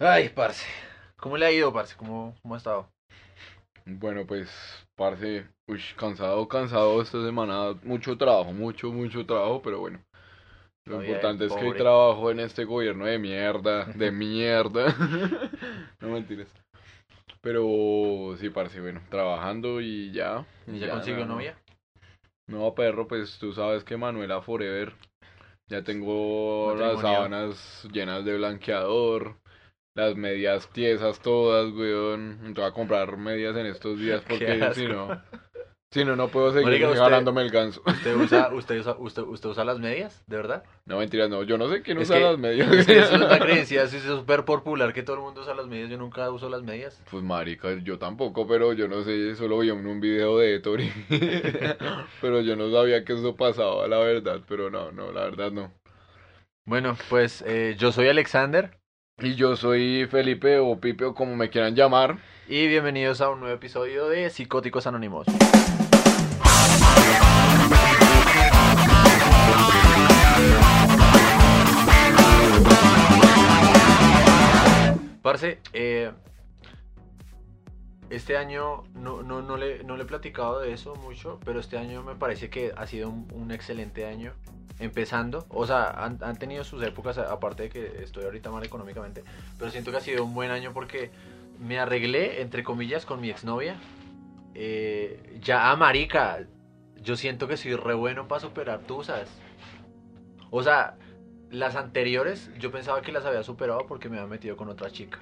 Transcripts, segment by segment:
Ay, parce. ¿Cómo le ha ido, parce? ¿Cómo, cómo ha estado? Bueno, pues, parce, uy, cansado, cansado esta semana, mucho trabajo, mucho, mucho trabajo, pero bueno. Lo importante es que pobre. trabajo en este gobierno de mierda, de mierda. no mentiras. Pero sí, parce, bueno, trabajando y ya. ¿Y ya consiguió novia? No, perro, pues tú sabes que Manuela Forever. Ya tengo las sábanas llenas de blanqueador. Las medias tiesas todas, weón. Me voy a comprar medias en estos días porque si no, si no, no puedo seguir Marica, usted- ganándome el ganso. ¿Usted usa, usted, usa, usted, ¿Usted usa las medias? ¿De verdad? No, mentiras, no. Yo no sé quién Es usa que- las medias. Es que eso es una creencia, es súper popular que todo el mundo usa las medias. Yo nunca uso las medias. Pues marica, yo tampoco, pero yo no sé, solo vi en un video de Tori. pero yo no sabía que eso pasaba, la verdad, pero no, no, la verdad no. Bueno, pues eh, yo soy Alexander Y yo soy Felipe o Pipe o como me quieran llamar. y bienvenidos a un nuevo episodio de Psicóticos Anónimos. Parce, eh, este año no, no, no, le, no le he platicado de eso mucho, pero este año me parece que ha sido un, un excelente año. Empezando, o sea, han, han tenido sus épocas, aparte de que estoy ahorita mal económicamente, pero siento que ha sido un buen año porque me arreglé, entre comillas, con mi exnovia. Eh, ya, ah, marica, yo siento que soy re bueno para superar tusas. O sea, las anteriores yo pensaba que las había superado porque me había metido con otra chica.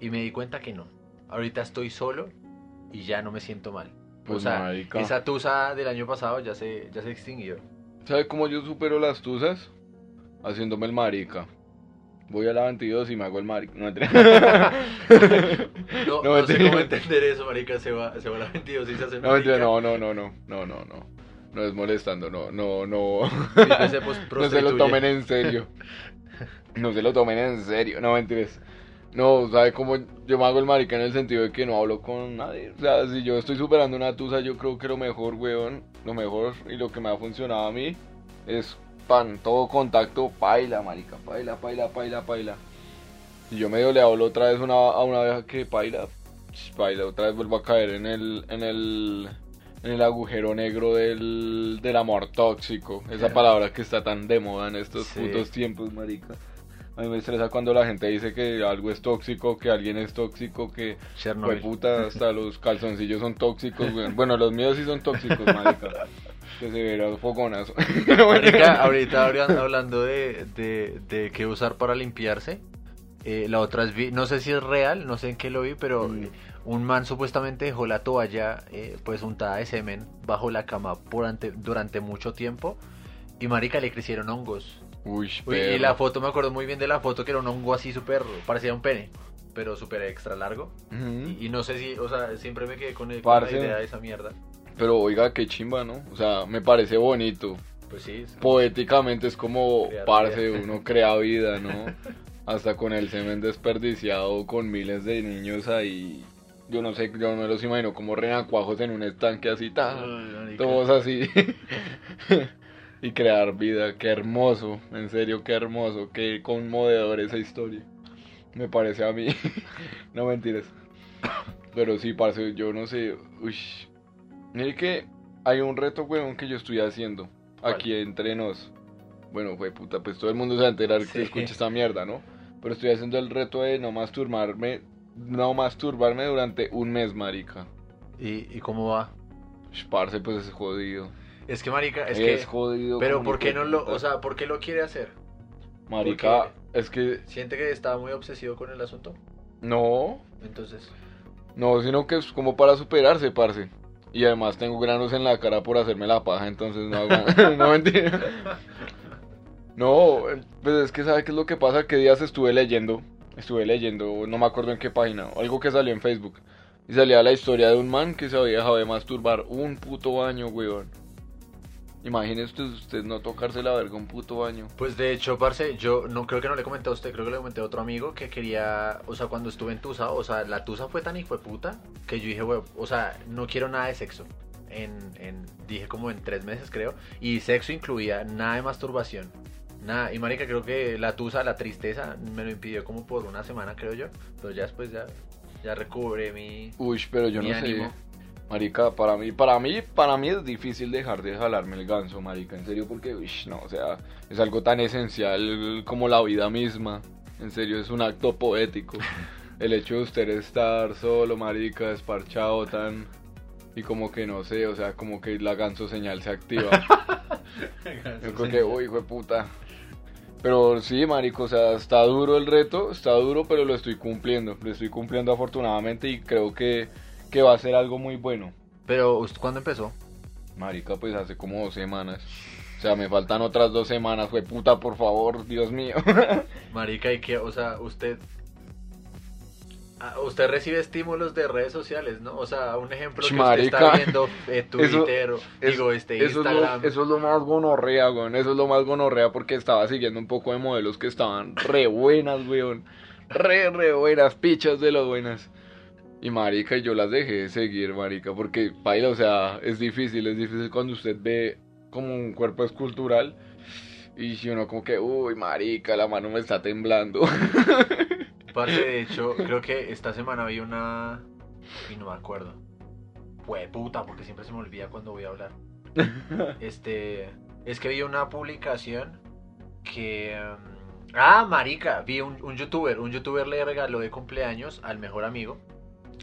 Y me di cuenta que no. Ahorita estoy solo y ya no me siento mal. Pues o sea, marica. esa tusa del año pasado ya se, ya se extinguió. ¿Sabe cómo yo supero las tusas? Haciéndome el marica. Voy a la 22 y me hago el marica. No. No, No, no, sé cómo entender eso, marica. Se va, se va a la 22 y se hace mentira, marica. no, no, no, no, no, no, no. No es molestando, no, no, no. Se pos- No se lo tomen en serio. No se lo tomen en serio, no mentiras. No, ¿sabe cómo yo me hago el marica en el sentido de que no hablo con nadie? O sea, si yo estoy superando una tusa, yo creo que lo mejor, weón, lo mejor y lo que me ha funcionado a mí es pan, todo contacto, paila, marica, paila, paila, paila, paila. Y yo medio le hablo otra vez una, a una vieja que paila, paila, otra vez vuelvo a caer en el, en el, en el agujero negro del, del amor tóxico. Esa palabra que está tan de moda en estos Sí. putos tiempos, marica. A mí me estresa cuando la gente dice que algo es tóxico, que alguien es tóxico, que Fue Chernobyl. puta, hasta los calzoncillos son tóxicos, güey. Bueno, los míos sí son tóxicos, marica. Que se verá fogonazo. Marica, ahorita hablan- hablando de, de, de qué usar para limpiarse. eh, la otra es, vi- no sé si es real, no sé en qué lo vi, pero Mm. un man supuestamente dejó la toalla eh, pues untada de semen bajo la cama durante, durante mucho tiempo y marica le crecieron hongos. Uy, Uy, y la foto, me acuerdo muy bien de la foto que era un hongo así súper, parecía un pene, pero súper extra largo. Ujú. Y, y no sé si, o sea, siempre me quedé con, el- con la idea de esa mierda. Pero oiga, qué chimba, ¿no? O sea, me parece bonito. Pues sí. Poéticamente es como, Crear parce, vida. uno crea vida, ¿no? Hasta con el semen desperdiciado, con miles de niños ahí. Yo no sé, yo no me los imagino como renacuajos en un estanque así, ta, todos así. y crear vida, qué hermoso, en serio, qué hermoso, qué conmovedor esa historia. Me parece a mí. no mentiras. Pero sí, parce, yo no sé. Uy. Mire que hay un reto, weón, que yo estoy haciendo. ¿Cuál? Aquí entre nos. Bueno, fue puta, pues todo el mundo se va a enterar Sí. que escucha esta mierda, ¿no? Pero estoy haciendo el reto de no masturbarme. No masturbarme durante un mes, marica. ¿Y, ¿Y cómo va? Parce, pues es jodido. Es que, marica, es, Es, que... jodido. Pero ¿por qué no lo... O sea, ¿por qué lo quiere hacer? Marica, es que. ¿Siente que está muy obsesivo con el asunto? No, Entonces... No, sino que es como para superarse, parce. Y además tengo granos en la cara por hacerme la paja, entonces no hago... no, mentira. No, pues es que ¿sabe qué es lo que pasa? Que días estuve leyendo, estuve leyendo, no me acuerdo en qué página, algo que salió en Facebook. Y salía la historia de un man que se había dejado de masturbar un puto año, weón. Imagínese usted, usted no tocarse la verga un puto año. Pues de hecho, parce, yo no creo que no le comenté a usted, creo que le comenté a otro amigo que quería, o sea, cuando estuve en Tusa, o sea, la Tusa fue tan hijo de puta que yo dije, "Güey, o sea, no quiero nada de sexo. En, en, dije como en tres meses creo, y sexo incluía nada de masturbación. Nada, y marica, creo que la tusa, la tristeza, me lo impidió como por una semana, creo yo. Pero ya después ya, ya recobré mi... Uy, pero yo no ánimo. sé. Marica, para mí, para mí, para mí es difícil dejar de jalarme el ganso, marica, en serio, porque, no, o sea, es algo tan esencial como la vida misma. En serio, es un acto poético. El hecho de usted estar solo, marica, desparchado, tan... Y como que no sé, o sea, como que la ganso señal se activa. Yo creo que, uy, hijo de puta. Pero sí, marico, o sea, está duro el reto, está duro, pero lo estoy cumpliendo. Lo estoy cumpliendo afortunadamente y creo que, que va a ser algo muy bueno. Pero, ¿usted cuándo empezó? Marica, pues hace como dos semanas. O sea, me faltan otras dos semanas, fue puta, por favor, Dios mío. Marica, y que, o sea, usted... ah, Usted recibe estímulos de redes sociales, ¿no? O sea, un ejemplo que Marica. usted está viendo eh, Twitter, o, digo, este, eso, es lo, Instagram. eso es lo más gonorrea, weón. Eso es lo más gonorrea porque estaba siguiendo un poco de modelos que estaban re buenas, weón. Re, re buenas, pichas de las buenas. Y marica, yo las dejé de seguir, marica, porque, baila, o sea, es difícil, es difícil cuando usted ve como un cuerpo escultural y si uno como que, uy, marica, la mano me está temblando. Parce, de hecho, creo que esta semana vi una... Y no me acuerdo. Fue puta, porque siempre se me olvida cuando voy a hablar. Este... Es que vi una publicación que... um, Ah, marica, vi un, un youtuber. Un youtuber le regaló de cumpleaños al mejor amigo.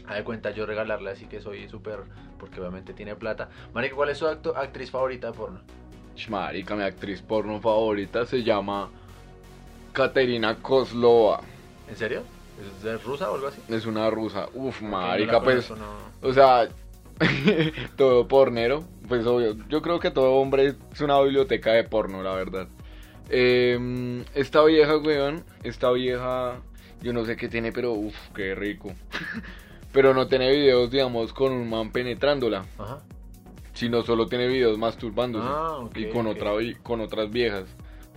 A de cuenta yo regalarle, así que soy súper... Porque obviamente tiene plata. Marica, ¿cuál es su acto- actriz favorita de porno? Marica, mi actriz porno favorita se llama Katerina Kozlova. ¿En serio? ¿Es rusa o algo así? Es una rusa. Uf, marica, pues... no. O sea, todo pornero, pues obvio. Yo creo que todo hombre es una biblioteca de porno, la verdad. Eh, esta vieja, weón, esta vieja, yo no sé qué tiene, pero uff, qué rico. pero no tiene videos, digamos, con un man penetrándola, Ajá. sino solo tiene videos masturbándose Ah, y con, otra, con otras viejas.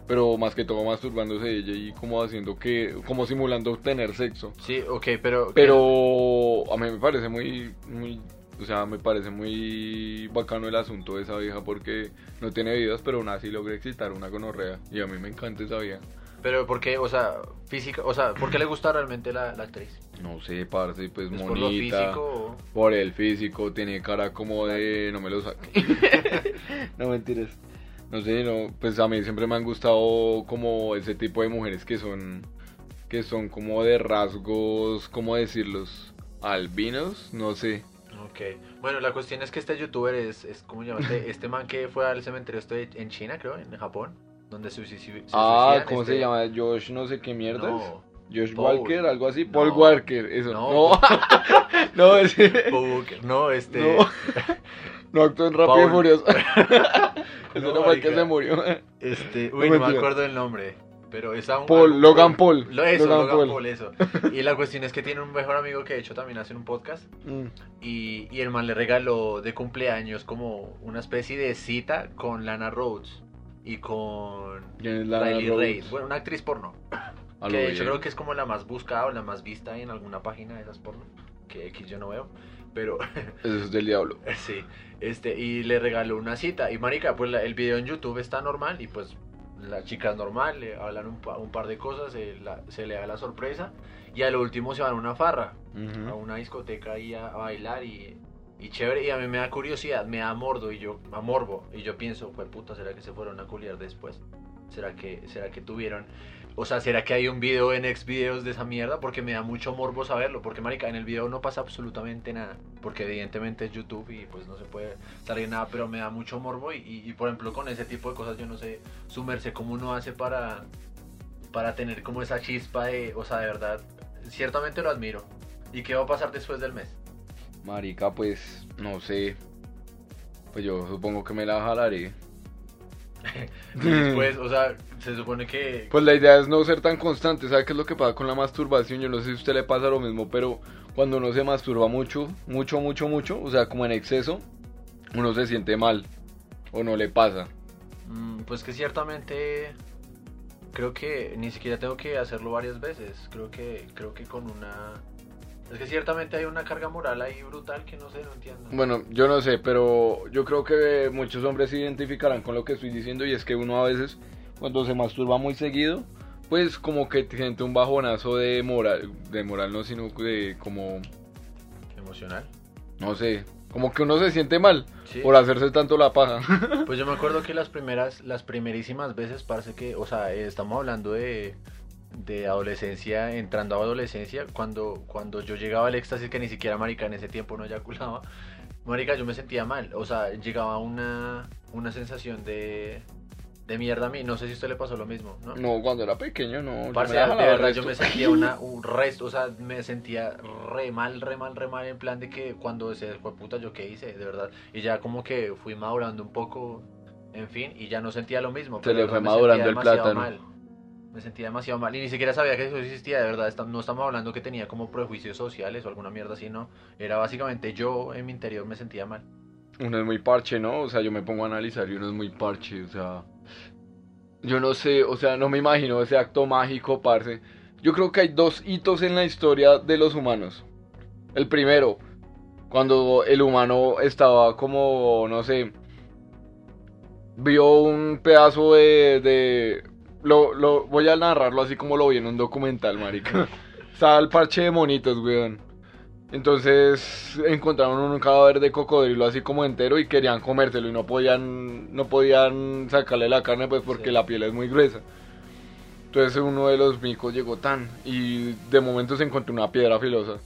Pero más que todo masturbándose ella y como haciendo que, como simulando tener sexo. Sí, ok, pero... Pero a mí me parece muy, muy, o sea, me parece muy bacano el asunto de esa vieja porque no tiene videos, pero aún así logra excitar una gonorrea. Y a mí me encanta esa vieja. Pero ¿por qué, o sea, física, o sea, ¿por qué le gusta realmente la, la actriz? No sé, parce, pues ¿Es monita. por lo físico o...? Por el físico, tiene cara como de... No me lo saque. no mentiras. No sé, no, pues a mí siempre me han gustado como ese tipo de mujeres que son... Que son como de rasgos, ¿cómo decirlos? Albinos, no sé. Ok. Bueno, la cuestión es que este youtuber es, es ¿cómo llamaste? Este man que fue al cementerio este en China, creo, en Japón, donde se suici- se Ah, ¿cómo este- se llama? Josh no sé qué mierdas. No, Josh Paul. Walker, algo así. No. Paul Walker, eso. No. No, ese. Booker, no, este... No. No actuó en Rápido y Paul. Furioso. Ese No, fue el que se murió. Este, uy, no, me acuerdo del nombre. Pero es un, Paul, algo- Logan Paul. Lo, eso, Logan Logan, Paul. Paul. eso. Y la cuestión es que tiene un mejor amigo que de hecho también hace un podcast. Mm. Y, y el man le regaló de cumpleaños como una especie de cita con Lana Rhodes y con ¿Quién es Lana Riley? Reid. Bueno, una actriz porno. A que de hecho creo que es como la más buscada o la más vista en alguna página de esas porno. Que X yo no veo. Pero Eso es del diablo. sí, este, y le regaló una cita. Y marica, pues la- el video en YouTube está normal y pues la chica es normal, le hablan un, pa- un par de cosas, se, la- se le da la sorpresa. Y a lo último se van a una farra, a una discoteca ahí a, a bailar y, y chévere. Y a mí me da curiosidad, me da mordo y yo, a morbo. Y yo pienso, pues puta, ¿será que se fueron a culiar después? ¿Será que, será que tuvieron? O sea, ¿será que hay un video en ex videos de esa mierda? Porque me da mucho morbo saberlo. Porque, marica, en el video no pasa absolutamente nada. Porque evidentemente es YouTube y pues no se puede salir nada. Pero me da mucho morbo. Y, y, y, por ejemplo, con ese tipo de cosas yo no sé, sumerse cómo uno hace para, para tener como esa chispa de... O sea, de verdad, ciertamente lo admiro. ¿Y qué va a pasar después del mes? Marica, pues, no sé. Pues yo supongo que me la jalaré. Después, o sea, se supone que... Pues la idea es no ser tan constante. ¿Sabe qué es lo que pasa con la masturbación? Yo no sé si a usted le pasa lo mismo, pero cuando uno se masturba mucho, mucho, mucho, mucho, o sea, como en exceso, uno se siente mal. O no le pasa. Mm, Pues que ciertamente creo que ni siquiera tengo que hacerlo varias veces. Creo que creo que con una es que ciertamente hay una carga moral ahí brutal que no sé, no entiendo. Bueno, yo no sé, pero yo creo que muchos hombres se identificarán con lo que estoy diciendo y es que uno a veces cuando se masturba muy seguido, pues como que siente un bajonazo de moral, de moral no, sino de como, Emocional. no sé, como que uno se siente mal Sí. por hacerse tanto la paja. Pues yo me acuerdo que las primeras, las primerísimas veces, parece que, o sea, eh, estamos hablando de, de adolescencia, entrando a adolescencia, cuando, cuando yo llegaba al éxtasis, que ni siquiera marica en ese tiempo no eyaculaba, marica, yo me sentía mal, o sea, llegaba una, una sensación de, de mierda a mí, no sé si a usted le pasó lo mismo, ¿no? No, cuando era pequeño, no. yo Parce, me de verdad resto. yo me sentía una, un resto, o sea, me sentía re mal, re mal, re mal en plan de que cuando se fue puta yo qué hice, de verdad. Y ya como que fui madurando un poco, en fin, y ya no sentía lo mismo. Se le fue madurando el plátano. mal. Me sentía demasiado mal y ni siquiera sabía que eso existía, de verdad. No estamos hablando que tenía como prejuicios sociales o alguna mierda así, no. Era básicamente yo en mi interior me sentía mal. Uno es muy parche, ¿no? O sea, yo me pongo a analizar y uno es muy parche, o sea... Yo no sé, o sea, no me imagino ese acto mágico, parce. Yo creo que hay dos hitos en la historia de los humanos. El primero, cuando el humano estaba como, no sé, vio un pedazo de... de lo, lo, voy a narrarlo así como lo vi en un documental, marica. Estaba el parche de monitos, weón. Entonces encontraron un cadáver de cocodrilo así como entero y querían comérselo y no podían no podían sacarle la carne pues porque Sí. la piel es muy gruesa. Entonces uno de los micos llegó tan y de momento se encontró una piedra filosa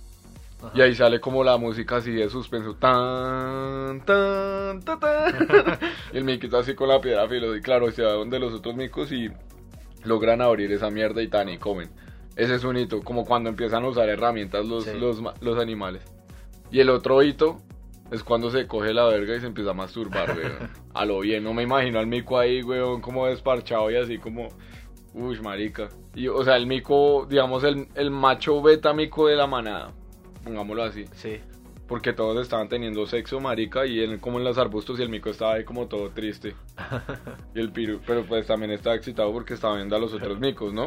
Ajá. y ahí sale como la música así de suspenso tan tan tan, tan. y el miquito así con la piedra filosa y claro se va donde los otros micos y logran abrir esa mierda y tan y comen. Ese es un hito, como cuando empiezan a usar herramientas los, Sí. los, los animales. Y el otro hito es cuando se coge la verga y se empieza a masturbar, weón. A lo bien, no me imagino al mico ahí, weón, como desparchado y así como... Uy, marica. Y, o sea, el mico, digamos, el, el macho beta mico de la manada. Pongámoslo así. Sí. Porque todos estaban teniendo sexo, marica, y él como en los arbustos y el mico estaba ahí como todo triste. Y el piru, pero pues también estaba excitado porque estaba viendo a los otros micos, ¿no?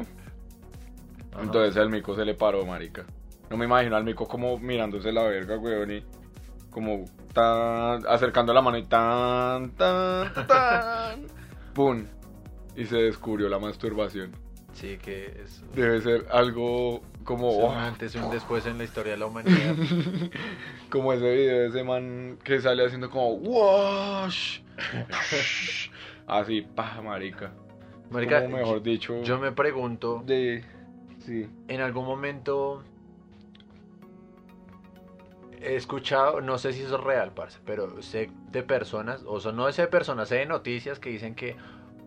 Ajá. Entonces el mico se le paró, marica. No me imagino al mico como mirándose la verga, weón, y como tan acercando la mano y tan, tan, tan, pum. Y se descubrió la masturbación. Sí, que es... Debe ser algo como, oh, antes y un después en la historia de la humanidad. como ese video de ese man que sale haciendo como, wash. Así, pa, marica. Marica, Como mejor dicho, yo me pregunto, de, sí. en algún momento he escuchado, no sé si eso es real, parce, pero sé de personas, o sea, no sé de personas, sé de noticias que dicen que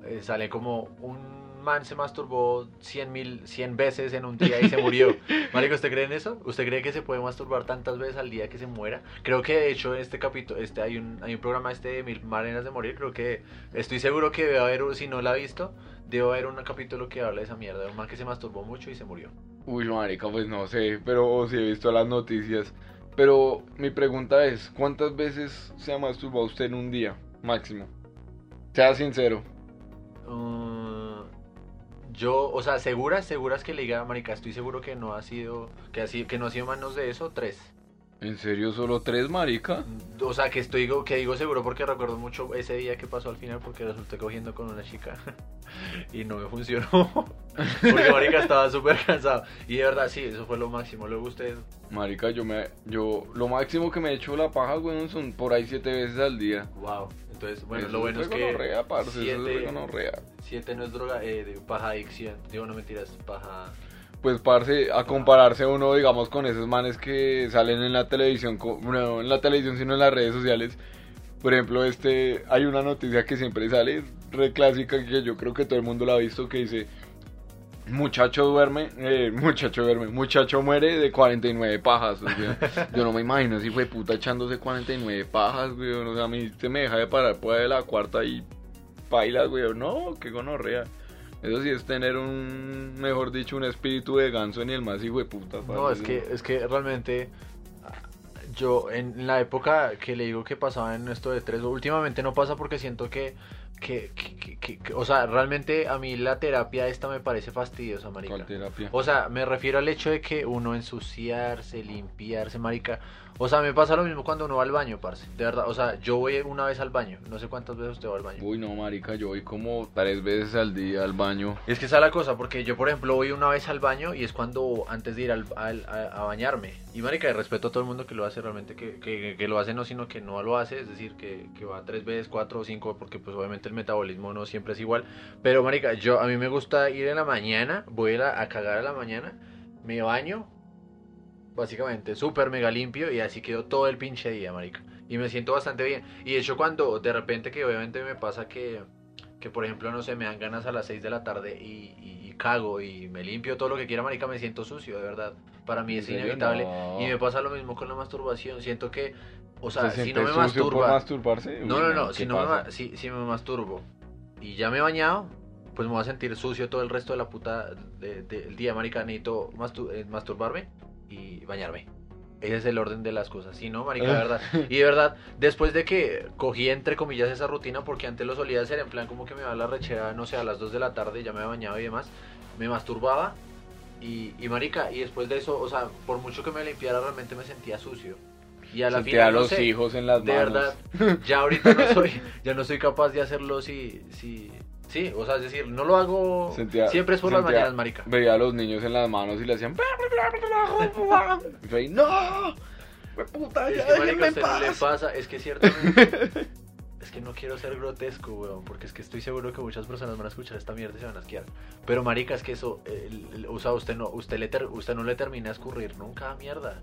eh, sale como un man se masturbó 100 mil, 100 veces en un día y se murió. Marico, ¿usted cree en eso? ¿Usted cree que se puede masturbar tantas veces al día que se muera? Creo que de hecho este capítulo, este hay un, hay un programa este de Mil Maneras de Morir, creo que estoy seguro que debe haber, si no la ha visto, debe haber un capítulo que habla de esa mierda, de un man que se masturbó mucho y se murió. Uy, marica, pues no sé, pero sí he visto las noticias. Pero mi pregunta es, ¿cuántas veces se ha masturbado usted en un día, máximo? Sea sincero. Uh, yo, o sea, seguras, seguras que le diga, marica, estoy seguro que no ha sido, que así, que no ha sido menos de eso, tres. ¿En serio solo tres, marica? O sea, que estoy, que digo seguro porque recuerdo mucho ese día que pasó al final porque resulté cogiendo con una chica y no me funcionó. Porque marica estaba súper cansado. Y de verdad, sí, eso fue lo máximo. Luego usted, Marica, yo me, yo, lo máximo que me he hecho la paja, güey, son por ahí siete veces al día. wow. Entonces, bueno, Eso lo bueno es que gonorrea, parce, eso es siete, gonorrea. siete no es droga, eh, de paja adicción. Digo, no mentiras, paja... Pues, parce, a compararse uno, digamos, con esos manes que salen en la televisión, no en la televisión, sino en las redes sociales. Por ejemplo, este, hay una noticia que siempre sale, re clásica, que yo creo que todo el mundo la ha visto, que dice, muchacho duerme, eh, muchacho duerme, muchacho muere de 49 pajas. o sea, yo no me imagino si fue puta echándose 49 pajas, güey. O sea, a mí se me deja de parar por de la cuarta y bailas, güey. No, qué gonorrea. Eso sí es tener un, mejor dicho, un espíritu de ganso ni el más hijo de puta. No, es que, es que realmente yo en la época que le digo que pasaba en esto de tres, últimamente no pasa porque siento que que, que- que- que- o sea, realmente a mí la terapia esta me parece fastidiosa, marica. ¿Cuál terapia? O sea, me refiero al hecho de que uno ensuciarse, limpiarse, marica. O sea, me pasa lo mismo cuando uno va al baño, parce. De verdad, o sea, yo voy una vez al baño. No sé cuántas veces usted va al baño. Uy, no, marica, yo voy como tres veces al día al baño. Es que esa es la cosa, porque yo, por ejemplo, voy una vez al baño y es cuando antes de ir al, al- a, a bañarme. Y, marica, respeto a todo el mundo que lo hace realmente, que, que, lo hace no, sino que no lo hace. Es decir, que, que va tres veces, cuatro o cinco, porque pues obviamente el metabolismo no siempre es igual. Pero, marica, yo, a mí me gusta ir en la mañana, voy a, a- cagar a la mañana, me baño, básicamente súper mega limpio y así quedo todo el pinche día, marica. Y me siento bastante bien. Y de hecho cuando de repente que obviamente me pasa que, que por ejemplo, no sé, me dan ganas a las 6 de la tarde y, y- y cago y me limpio todo lo que quiera, marica, me siento sucio, de verdad. Para mí ¿En es inevitable. No. Y me pasa lo mismo con la masturbación. Siento que, o sea, ¿Se si no me masturba... masturbarse? No, no, no, ¿qué si, no me, si, si me masturbo y ya me he bañado, pues me voy a sentir sucio todo el resto de la puta de- del día, marica. Necesito mastu- eh, masturbarme y bañarme. Ese es el orden de las cosas. Si no, marica, de verdad. Y de verdad, después de que cogí entre comillas esa rutina, porque antes lo solía hacer en plan como que me va a la rechera, no sé, a las 2 de la tarde, ya me bañado y demás, me masturbaba. Y, y marica, y después de eso, o sea, por mucho que me limpiara, realmente me sentía sucio. Y a la Sentía a no los sé, hijos en las de manos. verdad, ya ahorita no soy, ya no soy capaz de hacerlo si, si, sí, o sea, es decir, no lo hago, Sentía- siempre es por las mañanas, marica. Veía a los niños en las manos y le hacían... Y yo ahí, ¡No! ¡Fue puta, Es que, marica, usted no le pasa, es que ciertamente, es que no quiero ser grotesco, weón, porque es que estoy seguro que muchas personas van a escuchar esta mierda y se van a asquear. Pero marica, es que eso, el- el- o sea, usted no, usted, le ter- usted no le termina a escurrir nunca, mierda.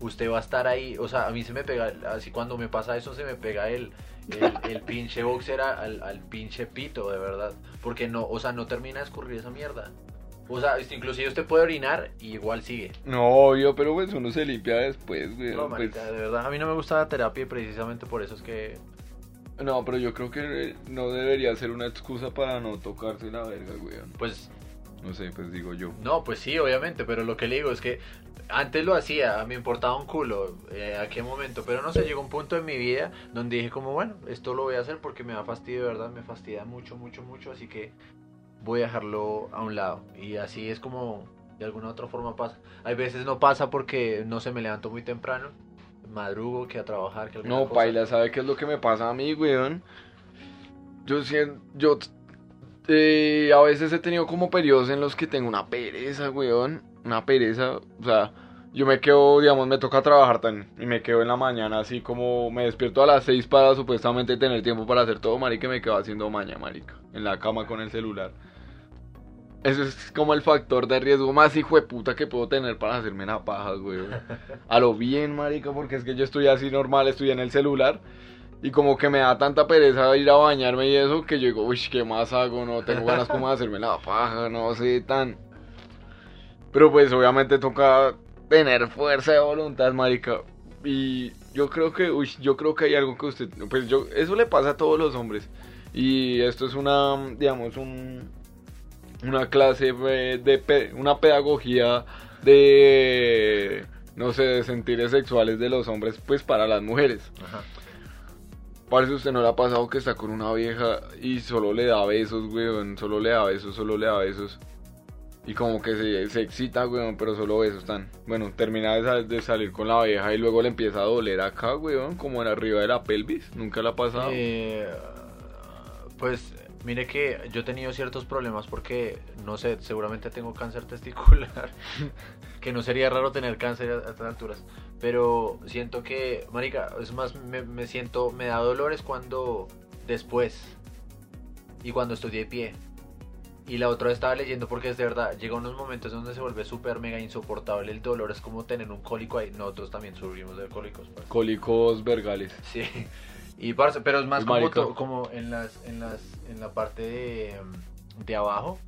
Usted va a estar ahí, o sea, a mí se me pega, así cuando me pasa eso se me pega el, el, el pinche boxer al, al pinche pito, de verdad. Porque no, o sea, no termina de escurrir esa mierda. O sea, este, inclusive usted puede orinar y igual sigue. No, obvio, pero pues uno se limpia después, güey. No, pues- de verdad, a mí no me gusta la terapia y precisamente por eso es que No, pero yo creo que no debería ser una excusa para no tocarse la verga, güey. Pues No sé, pues digo yo. no, pues sí, obviamente, pero lo que le digo es que antes lo hacía, me importaba un culo, eh, a qué momento, pero no sé, llegó un punto en mi vida donde dije como, bueno, esto lo voy a hacer porque me da fastidio, de verdad, me fastidia mucho, mucho, mucho, así que voy a dejarlo a un lado. Y así es como de alguna otra forma pasa. Hay veces no pasa porque no se me levanto muy temprano, madrugo que a trabajar, que No, cosa. Paila, ¿sabe qué es lo que me pasa a mí, weón? Yo siento, yo eh, a veces he tenido como periodos en los que tengo una pereza, weón. Una pereza, o sea, yo me quedo, digamos, me toca trabajar tan y me quedo en la mañana así como me despierto a las 6 para supuestamente tener tiempo para hacer todo, marica, y me quedo haciendo maña, marica, en la cama con el celular. Eso es como el factor de riesgo más hijo de puta que puedo tener para hacerme una paja, weón. A lo bien, marica, porque es que yo estoy así normal, estoy en el celular. Y como que me da tanta pereza ir a bañarme y eso, que yo digo, uy, ¿qué más hago? No tengo ganas como de hacerme la paja, no sé, tan... Pero pues obviamente toca tener fuerza de voluntad, marica. Y yo creo que, uy, yo creo que hay algo que usted, pues yo, eso le pasa a todos los hombres. Y esto es una, digamos, un, una clase de, de una pedagogía de, no sé, de sentires sexuales de los hombres, pues para las mujeres. Ajá. Parece usted no le ha pasado que está con una vieja y solo le da besos, weón, solo le da besos, solo le da besos. Y como que se, se excita, weón, pero solo besos están. Bueno, termina de, sal- de salir con la vieja y luego le empieza a doler acá, weón, como en arriba de la pelvis. Nunca le ha pasado. Eh, pues mire que yo he tenido ciertos problemas porque, no sé, seguramente tengo cáncer testicular, que no sería raro tener cáncer a estas alturas, pero siento que, marica, es más, me, me siento, me da dolores cuando después y cuando estoy de pie. Y la otra vez estaba leyendo porque es de verdad, llega unos momentos donde se vuelve súper mega insoportable el dolor, es como tener un cólico ahí, nosotros también sufrimos de cólicos. parce. Cólicos vergales. Sí. Y parce, pero es más como, marica. to- como en las en las en la parte de, de abajo.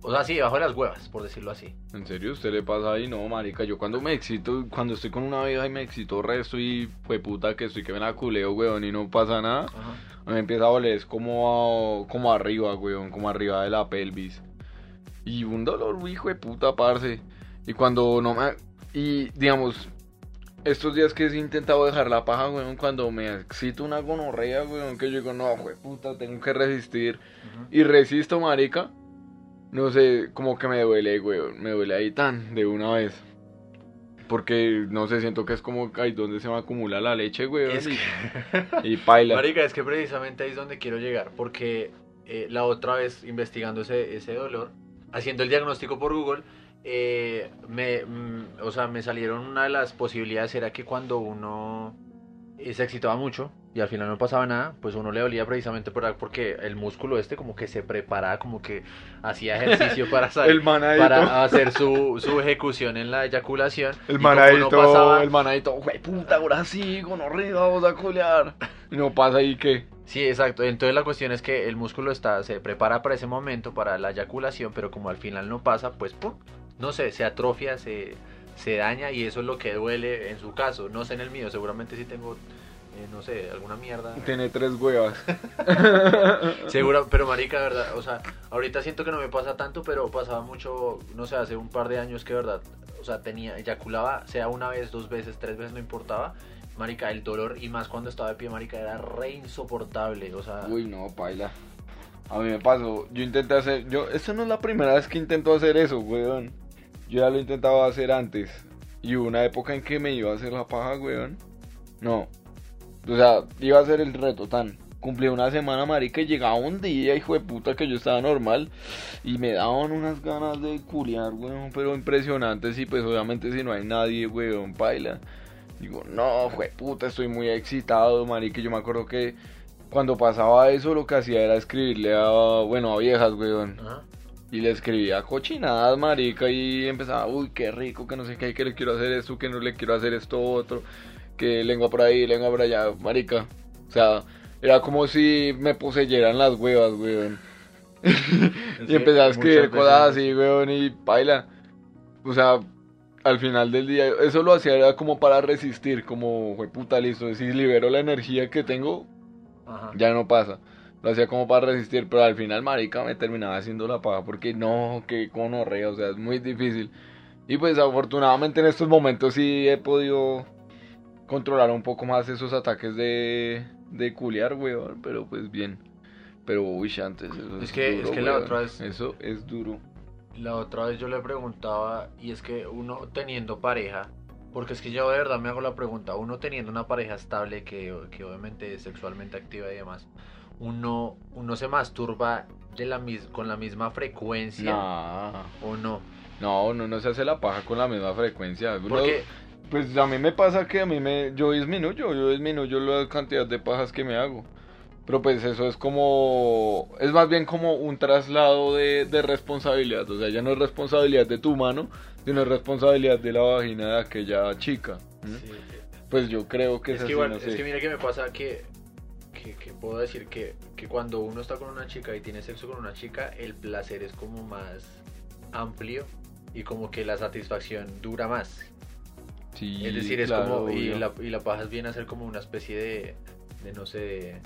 O sea, sí, debajo de las huevas, por decirlo así. ¿En serio? ¿Usted le pasa ahí? No, marica, yo cuando me excito, cuando estoy con una vieja y me excito resto y fue puta que estoy que me la culeo, weón, y no pasa nada. Ajá. Me empieza a doler, es como, a- como arriba, weón, como arriba de la pelvis. Y un dolor, hijo de puta, parce. Y cuando no me... Y, digamos, estos días que he intentado dejar la paja, weón, cuando me excito una gonorrea, weón, que yo digo, no, güey, puta, tengo que resistir. Y resisto, marica. No sé, como que me duele, weón, me duele ahí tan de una vez. Porque, no sé, siento que es como ahí donde se me acumula la leche. Es y, que- y paila. Marica, es que precisamente ahí es donde quiero llegar, porque eh, la otra vez investigando ese, ese dolor, haciendo el diagnóstico por Google, eh, me, mm, o sea, me salieron una de las posibilidades era que cuando uno eh, se excitaba mucho y al final no pasaba nada, pues uno le dolía precisamente por, porque el músculo este como que se preparaba, como que hacía ejercicio para. El. Para hacer su, su ejecución en la eyaculación. El y manadito, pasaba- el manadito, güey, puta, ahora sí, gonorrea, vamos a colear. Y no pasa ahí que. Sí, exacto. Entonces la cuestión es que el músculo está, se prepara para ese momento, para la eyaculación, pero como al final no pasa, pues ¡pum! no sé, se atrofia, se, se daña y eso es lo que duele en su caso. No sé en el mío, seguramente sí tengo, eh, no sé, alguna mierda. Tiene tres huevas. Seguro, pero marica, verdad, o sea, ahorita siento que no me pasa tanto, pero pasaba mucho, no sé, hace un par de años que verdad, o sea, tenía, eyaculaba, sea una vez, dos veces, tres veces, no importaba. Marica, el dolor, y más cuando estaba de pie, marica, era re insoportable, o sea... Uy, no, paila. A mí me pasó, yo intenté hacer, yo, esta no es la primera vez que intento hacer eso, weón. Yo ya lo intentaba hacer antes. Y hubo una época en que me iba a hacer la paja, weón. No. O sea, iba a hacer el reto tan. Cumplí una semana, marica, y llegaba un día, hijo de puta, que yo estaba normal. Y me daban unas ganas de culiar, weón, pero impresionantes. Y pues obviamente si no hay nadie, weón, paila. Digo, no, de puta, estoy muy excitado, marica. Yo me acuerdo que cuando pasaba eso, lo que hacía era escribirle a, bueno, a viejas, weón. Ajá. Y le escribía cochinadas, marica, y empezaba, uy, qué rico, que no sé qué, que le quiero hacer esto, que no le quiero hacer esto otro, que lengua por ahí, lengua por allá, marica. O sea, era como si me poseyeran las huevas, weón. y empecé a escribir cosas así, weón, y baila. O sea, al final del día, eso lo hacía era como para resistir, como, puta, listo, si libero la energía que tengo, Ajá. ya no pasa. Lo hacía como para resistir, pero al final, marica, me terminaba haciendo la paga porque no, que conorrea, o sea, es muy difícil. Y pues afortunadamente en estos momentos sí he podido controlar un poco más esos ataques de, de culiar, weón, pero pues bien. Pero, uy, antes eso Es que- es que la weón. otra vez- Eso es duro. La otra vez yo le preguntaba, y es que uno teniendo pareja, porque es que yo de verdad me hago la pregunta, uno teniendo una pareja estable que, que obviamente es sexualmente activa y demás, uno, uno se masturba de la mis, con la misma frecuencia Nah. o no. No, uno no se hace la paja con la misma frecuencia. Uno- Porque, Pues a mí me pasa que a mí me... Yo disminuyo, yo disminuyo la cantidad de pajas que me hago. Pero pues eso es como... Es más bien como un traslado de, de responsabilidad. O sea, ya no es responsabilidad de tu mano, sino es responsabilidad de la vagina de aquella chica. ¿m? sí, Pues yo creo que es es, que así, igual, no es sé. que mira que me pasa que, que, que puedo decir que, que cuando uno está con una chica y tiene sexo con una chica, el placer es como más amplio y como que la satisfacción dura más. Sí, Es decir, es claro, como. Y la, y la paja viene a ser como una especie de. de no sé. de,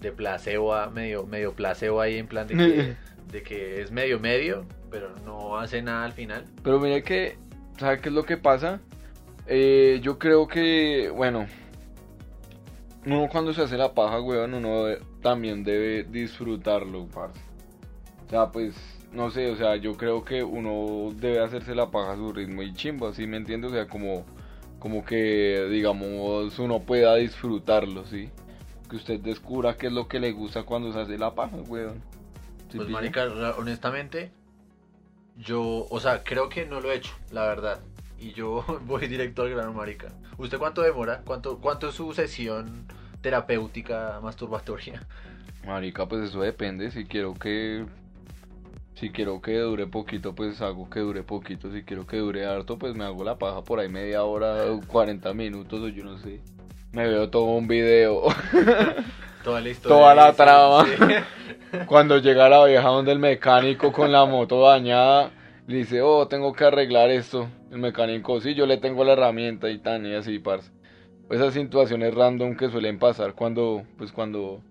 de placebo, a- medio, medio placebo ahí en plan de que, de que es medio medio, pero no hace nada al final. Pero mire que, ¿sabe qué es lo que pasa? Eh, yo creo que, bueno, uno cuando se hace la paja, weón, uno de- también debe disfrutarlo, parce. O sea, pues, no sé, o sea, yo creo que uno debe hacerse la paja a su ritmo y chimba, ¿sí me entiende? O sea, como, como que, digamos, uno pueda disfrutarlo, ¿sí? Que usted descubra qué es lo que le gusta cuando se hace la paja, weón. ¿Sí Pues, pilla? marica, honestamente, yo. O sea, creo que no lo he hecho, la verdad. Y yo voy directo al grano, marica. ¿Usted cuánto demora? ¿Cuánto, cuánto es su sesión terapéutica masturbatoria? Marica, pues eso depende. Si quiero que. Si quiero que dure poquito, pues hago que dure poquito. Si quiero que dure harto, pues me hago la paja por ahí media hora, o 40 minutos, o yo no sé. Me veo todo un video. Toda la historia. Toda la trama. sí. Cuando llega la vieja donde el mecánico con la moto dañada, le dice, oh, tengo que arreglar esto. El mecánico, sí, yo le tengo la herramienta y tan, y así, parce. Esas situaciones random que suelen pasar cuando, pues cuando,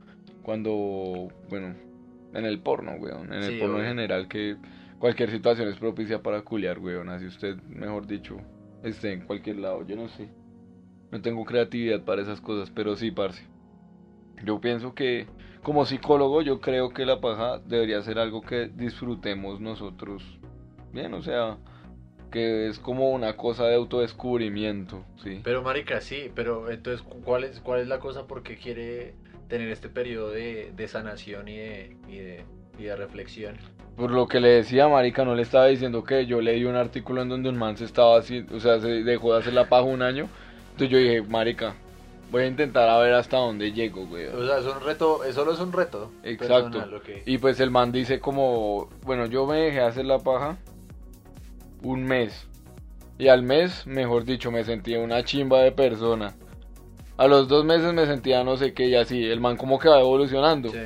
cuando, bueno, en el porno, weón. En el porno en general, que cualquier situación es propicia para culiar, weón. Así usted, mejor dicho, esté en cualquier lado, yo no sé. No tengo creatividad para esas cosas, pero sí, parce. Yo pienso que como psicólogo yo creo que la paja debería ser algo que disfrutemos nosotros. Bien, o sea, que es como una cosa de autodescubrimiento, ¿sí? Pero marica, sí, pero entonces, ¿cuál es, cuál es la cosa? ¿Por qué quiere tener este periodo de, de sanación y de, y de, y de reflexión? Por lo que le decía, marica, no le estaba diciendo que yo leí un artículo en donde un man se estaba así, o sea, se dejó de hacer la paja un año. Entonces yo dije, marica, voy a intentar a ver hasta dónde llego, güey. O sea, es un reto, es solo es un reto. Exacto. personal, ok. Y pues el man dice como, bueno, yo me dejé hacer la paja un mes. Y al mes, mejor dicho, me sentía una chimba de persona. A los dos meses me sentía no sé qué y así. El man como que va evolucionando. Sí.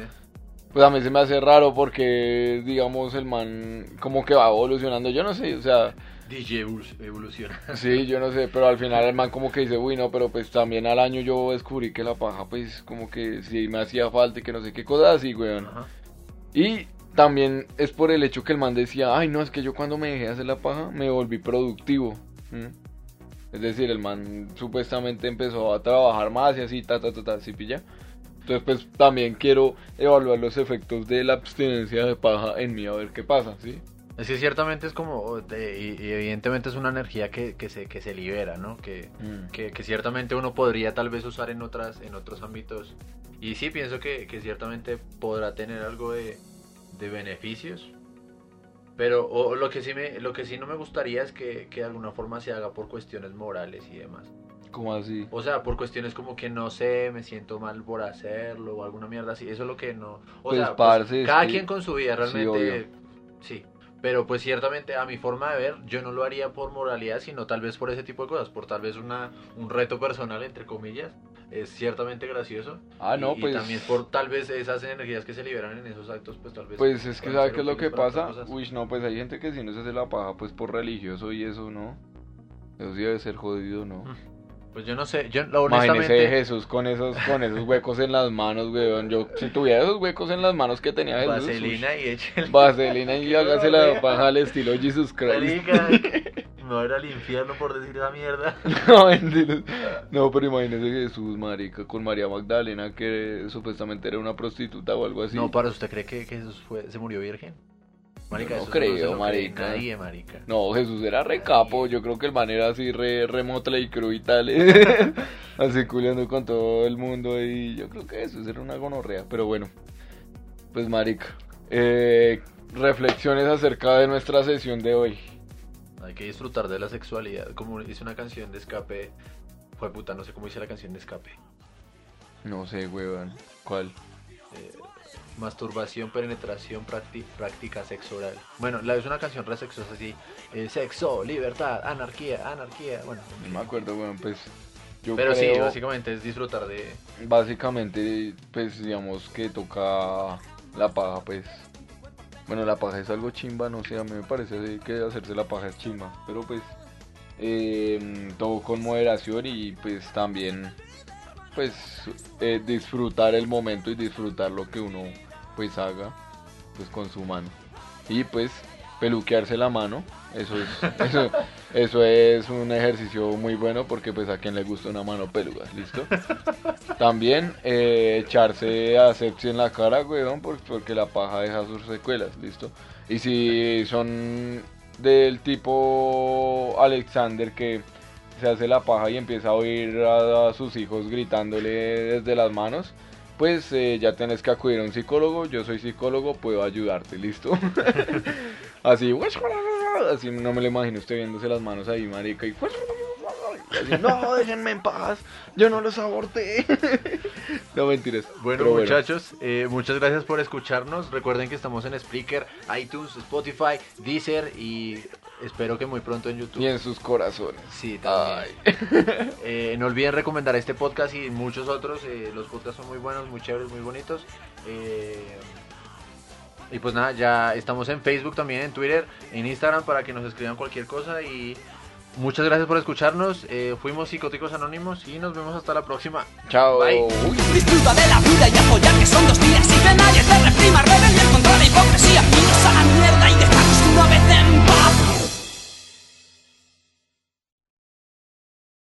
Pues a mí se me hace raro porque, digamos, el man como que va evolucionando. Yo no sé, o sea, DJ evol- evoluciona. sí, yo no sé, pero al final el man como que dice, uy, no, pero pues también al año yo descubrí que la paja, pues como que sí me hacía falta y que no sé qué cosas así, weón. Ajá. Y también es por el hecho que el man decía, ay, no, es que yo cuando me dejé hacer la paja me volví productivo. Es decir, el man supuestamente empezó a trabajar más y así, ta, ta, ta, ta, ¿sí pilla? Entonces, pues también quiero evaluar los efectos de la abstinencia de paja en mí, a ver qué pasa, ¿sí? Es que ciertamente es como, de- y, y evidentemente es una energía que, que, se, que se libera, ¿no? Que, que, que ciertamente uno podría tal vez usar en otras en otros ámbitos y sí pienso que, que ciertamente podrá tener algo de, de beneficios pero o lo que sí me lo que sí no me gustaría es que, que de alguna forma se haga por cuestiones morales y demás ¿Cómo así? o sea por cuestiones como que no sé me siento mal por hacerlo o alguna mierda así eso es lo que no o Pues, sea parce, es cada que- quien con su vida Sí, realmente obvio. sí pero pues ciertamente a mi forma de ver, yo no lo haría por moralidad, sino tal vez por ese tipo de cosas, por tal vez una, un reto personal, entre comillas. Es ciertamente gracioso. Ah, no, y, y pues... también por tal vez esas energías que se liberan en esos actos, pues tal vez... Pues es que puedan ¿sabe ser qué es lo que pasa? Uy, no, pues hay gente que si no se hace la paja, pues por religioso y eso, ¿no? Eso sí debe ser jodido, ¿no? Pues yo no sé, yo Imagínese honestamente... Jesús con esos, con esos huecos en las manos, weón. Yo, si tuviera esos huecos en las manos que tenía Jesús. Vaselina y échale... Vaselina y hágase la paja al estilo Jesus Christ. Me voy a ir al infierno por decir esa mierda. No, mentiras. No, pero imagínese Jesús, marica, con María Magdalena, que supuestamente era una prostituta o algo así. No, para usted cree que, que Jesús fue, se murió virgen? Marica, No creo, cree marica. Nadie, marica. No, Jesús era re capo, yo creo que el man era así re, re motle y cru y tal, así culiando con todo el mundo y yo creo que Jesús era una gonorrea, pero bueno, pues marica, eh, reflexiones acerca de nuestra sesión de hoy. Hay que disfrutar de la sexualidad. Como hice una canción de escape. Fue puta, no sé cómo hice la canción de escape. No sé, weón, ¿cuál? Eh, masturbación, penetración, prácti- práctica sexo oral. Bueno, la es una canción re sexosa así. eh, sexo, libertad, anarquía, anarquía. Bueno, en No me acuerdo, weón, pues yo Pero sí, básicamente es disfrutar de. básicamente, pues digamos que toca la paja, pues. Bueno, la paja es algo chimba, no sé, a mí me parece que hacerse la paja es chimba, pero pues eh, todo con moderación y pues también pues eh, disfrutar el momento y disfrutar lo que uno pues haga pues con su mano. Y pues peluquearse la mano eso es eso es un ejercicio muy bueno porque pues a quien le gusta una mano peluda listo también eh, echarse asepsia en la cara weón por- porque la paja deja sus secuelas listo y si son del tipo Alexander que se hace la paja y empieza a oír a, a sus hijos gritándole desde las manos, pues eh, ya tenés que acudir a un psicólogo. Yo soy psicólogo, puedo ayudarte, ¿listo? así, así no me lo imagino usted viéndose las manos ahí, marica, y así, no, déjenme en paz, yo no los aborté. no mentiras. Bueno, muchachos, eh, muchas gracias por escucharnos. Recuerden que estamos en Spreaker, iTunes, Spotify, Deezer y espero que muy pronto en YouTube. Y en sus corazones. Sí, también. Eh, no olviden recomendar este podcast y muchos otros. eh, los podcasts son muy buenos, muy chéveres, muy bonitos. Eh, y pues nada, ya estamos en Facebook también, en Twitter, en Instagram para que nos escriban cualquier cosa. Y muchas gracias por escucharnos. Eh, fuimos Psicóticos Anónimos y nos vemos hasta la próxima. Chao. Bye. Disfruta de la vida y apoyar que son dos días y que nadie te reprima. Rebelde contra la hipocresía. Miros a la mierda y dejarnos una vez